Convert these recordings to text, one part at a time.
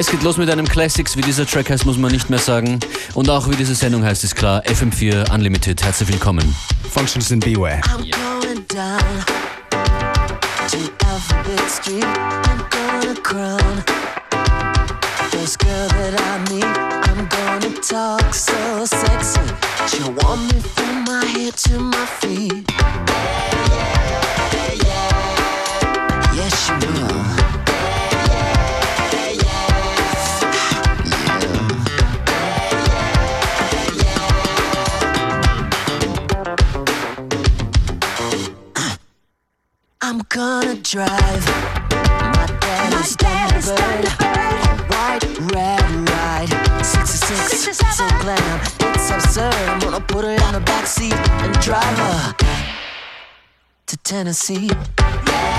Es geht los mit einem Classics. Wie dieser Track heißt, muss man nicht mehr sagen. Und auch wie diese Sendung heißt, ist klar. FM4 Unlimited. Herzlich willkommen. Functions in Beware. I'm going down to Alphabet Street. I'm gonna crown first girl that I meet. I'm gonna talk so sexy. She'll want me from my head to my feet. Yes, she will. I'm gonna drive my daddy's Thunderbird. White, red, ride. 66, so glam. It's absurd. I'm gonna put her in the back seat and drive her to Tennessee. Tennessee.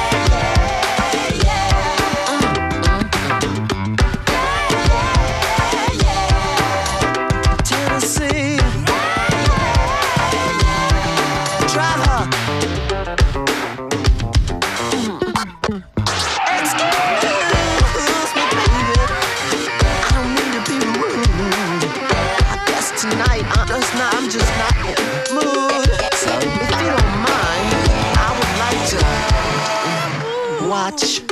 Watch.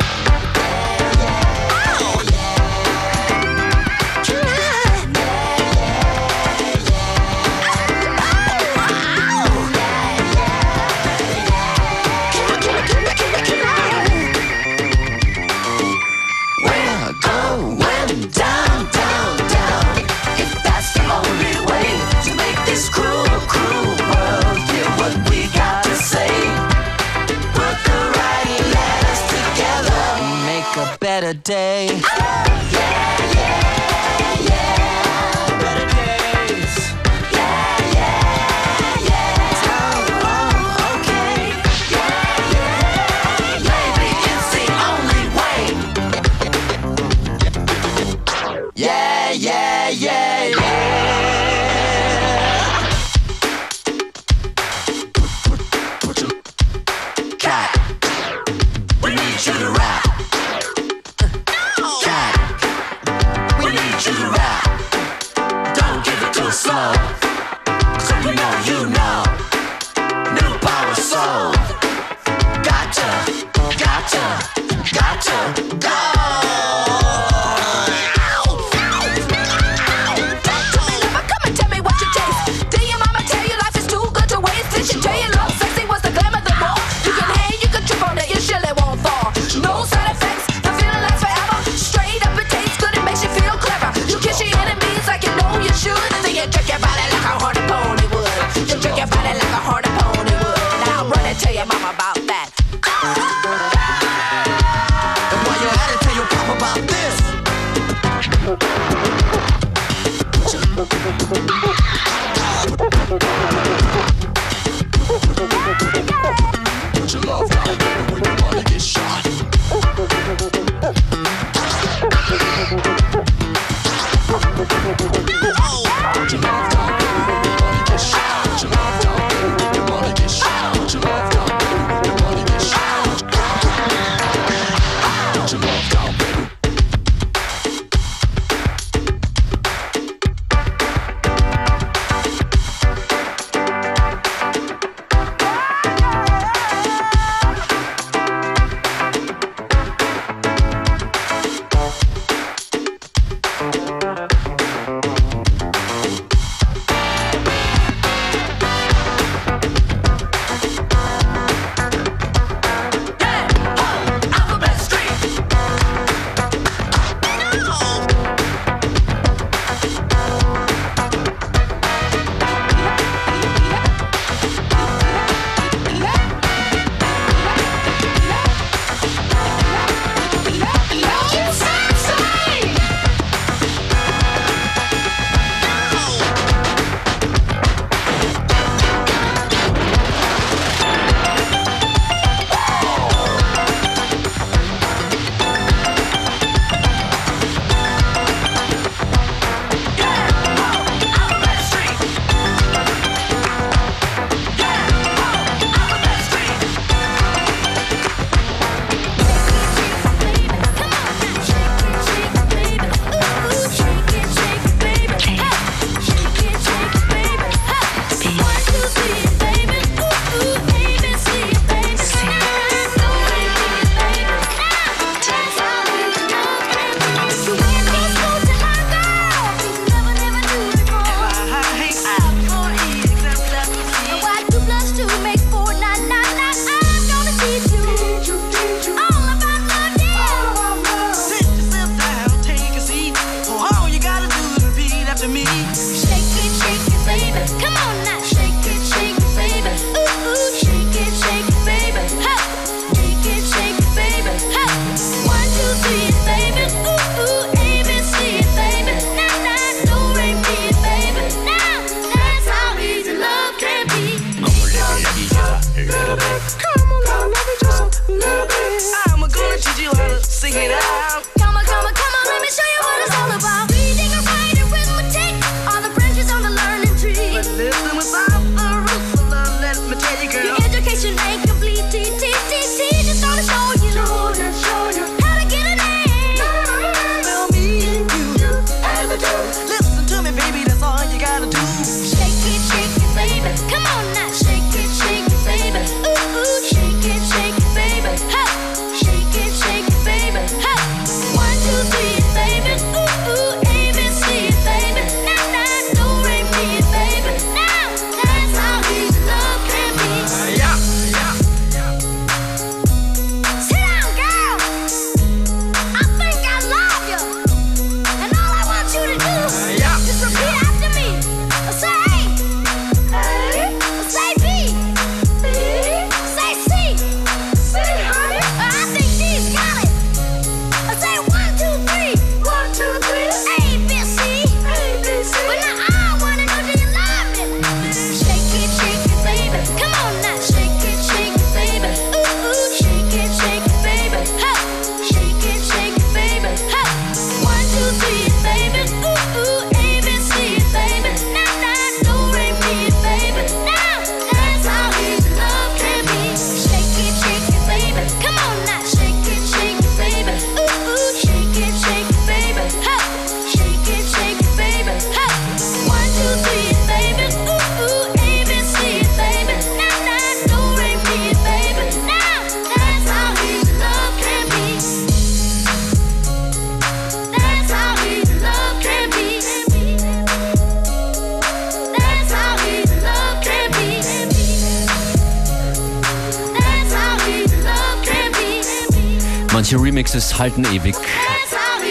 halten ewig.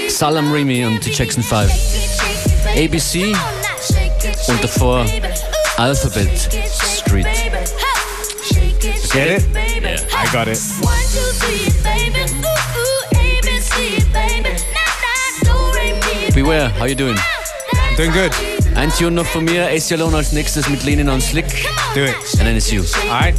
Salaam Remi und die Jackson 5. ABC und davor Alphabet Street. Get it? Yeah, I got it. Beware, how you doing? Doing good. Ein Tune noch von mir, Aceyalone als nächstes mit Leanin' on Slick. Do it. And then it's you. Alright.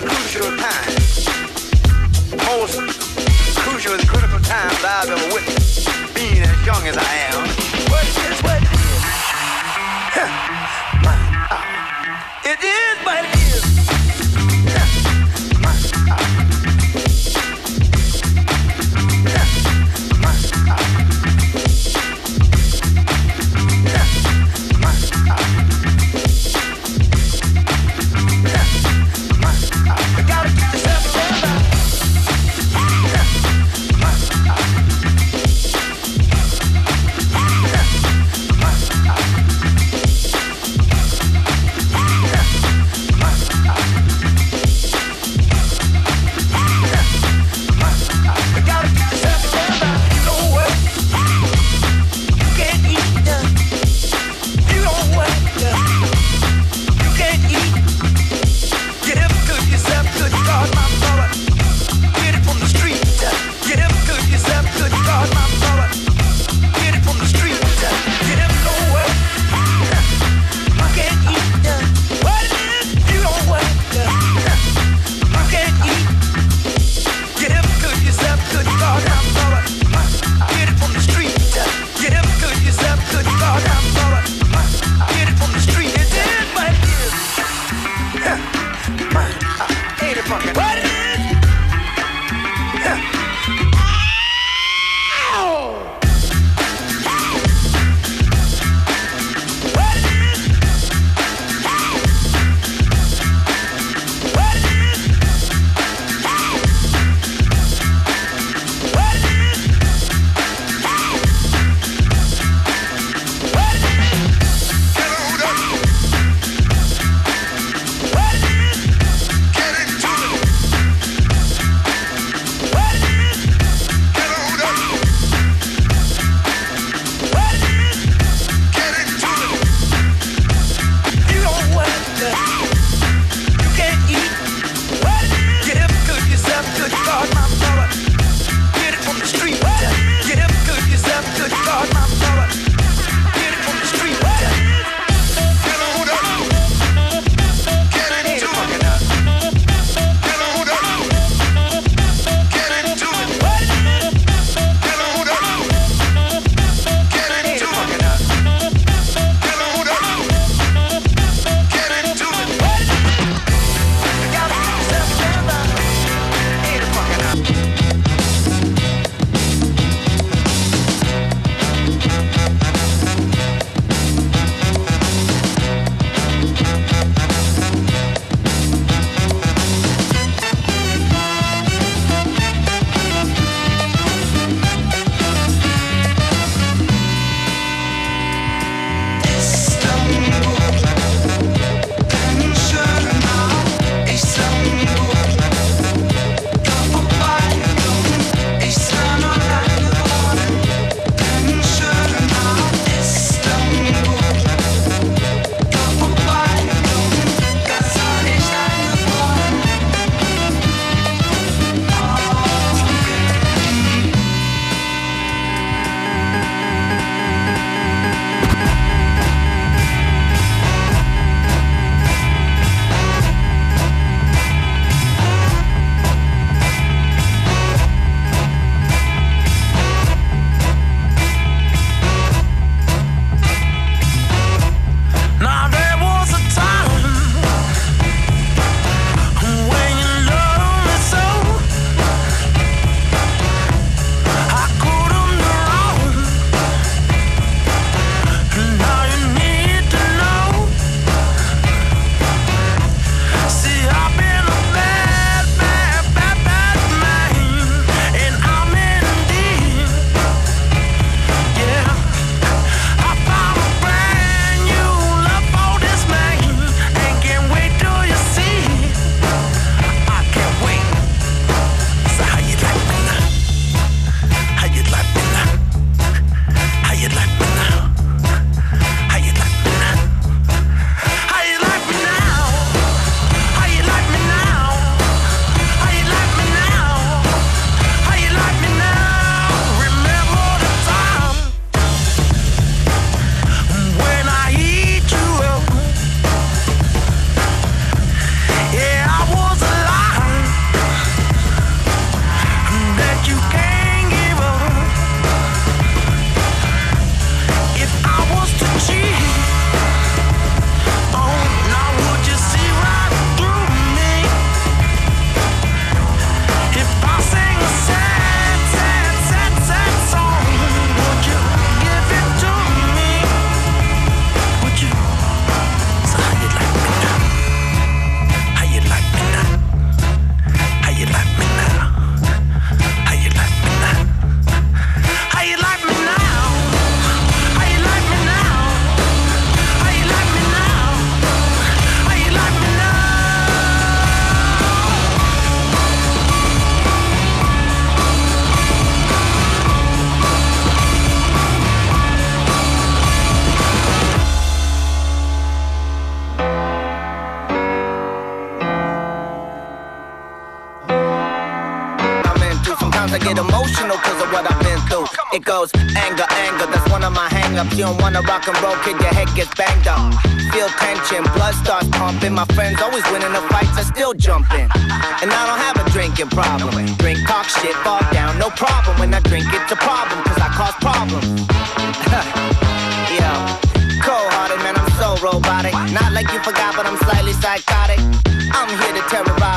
crucial most crucial and critical time I've ever witnessed, being as young as I am.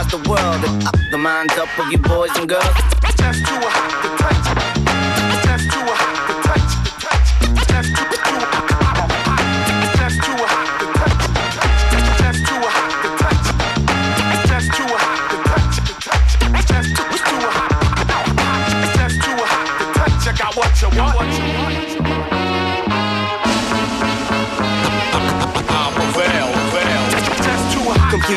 The world and up the minds up of you boys and girls. Just too hot to touch.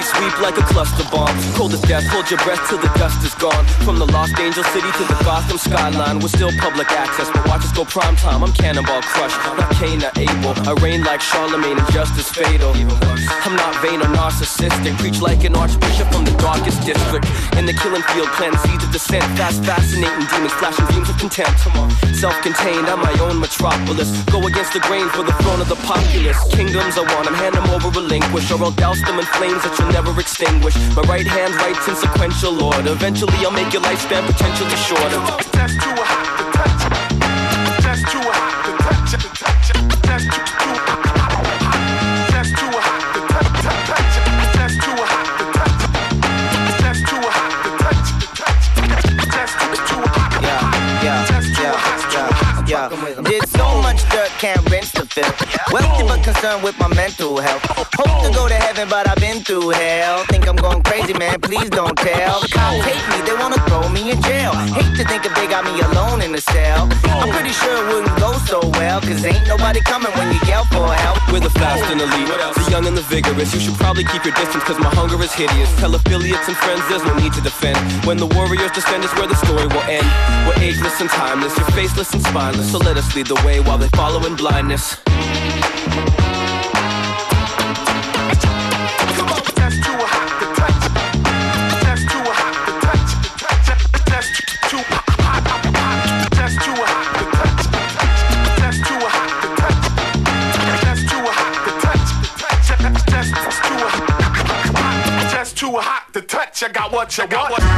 Complete sweep like a cluster bomb. Cold as death, hold your breath till the dust is gone. From the Lost Angel City to the Gotham skyline, we're still public access, but watch us go prime time. I'm Cannonball Crush, not Cain or Abel. I reign like Charlemagne and justice fatal. I'm not vain or narcissistic, preach like an archbishop from the darkest district. In the killing field, plant seeds of dissent, fast, fascinating demons, flashing beams of contempt. Self-contained, I'm my own metropolis. Go against the grain for the throne of the populace. Kingdoms I want, 'em, hand them over, relinquish, or I'll douse them in flames that you'll never extinguish. My right hand writes in sequential order. Eventually, I'll make your lifespan potentially shorter. Yeah, yeah, yeah, yeah. Did so much dirt, can't rinse filth. Wealthy but concerned with my mental health. Hope to go to heaven, but I've been through hell. Think I'm going crazy, man, please don't tell. The cops hate me, they wanna throw me in jail. Hate to think if they got me alone in a cell. I'm pretty sure it wouldn't go so well, cause ain't nobody coming when you yell for help. We're the fast and elite, the young and the vigorous. You should probably keep your distance, cause my hunger is hideous. Tell affiliates and friends there's no need to defend. When the warriors descend is where the story will end. We're ageless and timeless, you're faceless and spineless. So let us lead the way while they follow in blindness. Touch. I got what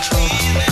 Thank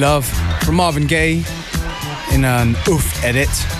Love from Marvin Gaye in an oof edit.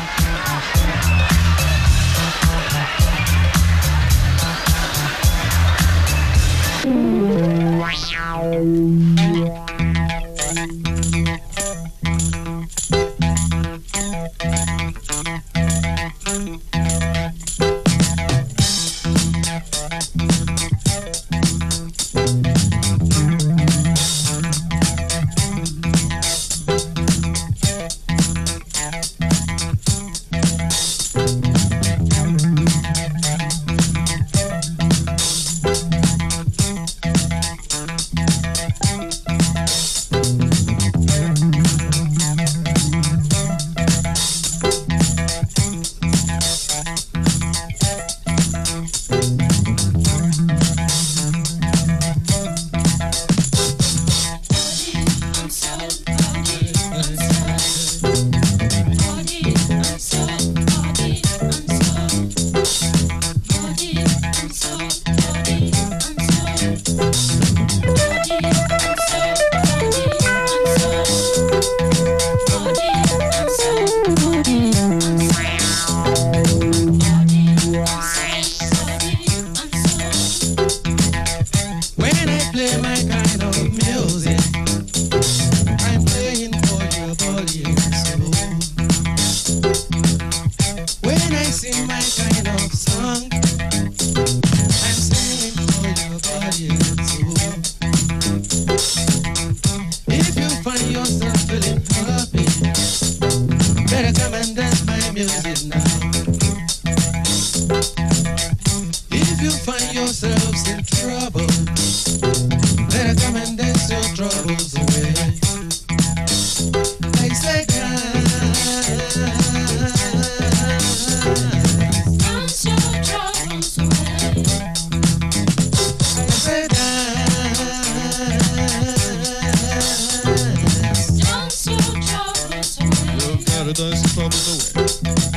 paradise is far away.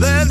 That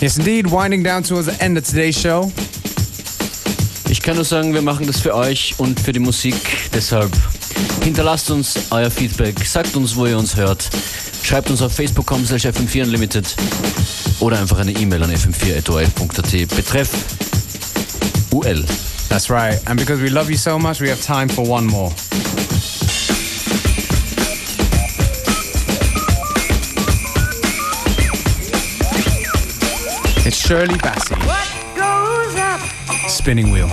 Yes, indeed. Winding down towards the end of today's show. Ich kann nur sagen, wir machen das für euch und für die Musik. Deshalb hinterlasst uns euer Feedback, sagt uns, wo ihr uns hört. Schreibt uns auf facebook.com slash fm4unlimited oder einfach eine E-Mail an fm4.orf.at betreff UL. That's right. And because we love you so much, we have time for one more. Shirley Bassey. Spinning Wheel.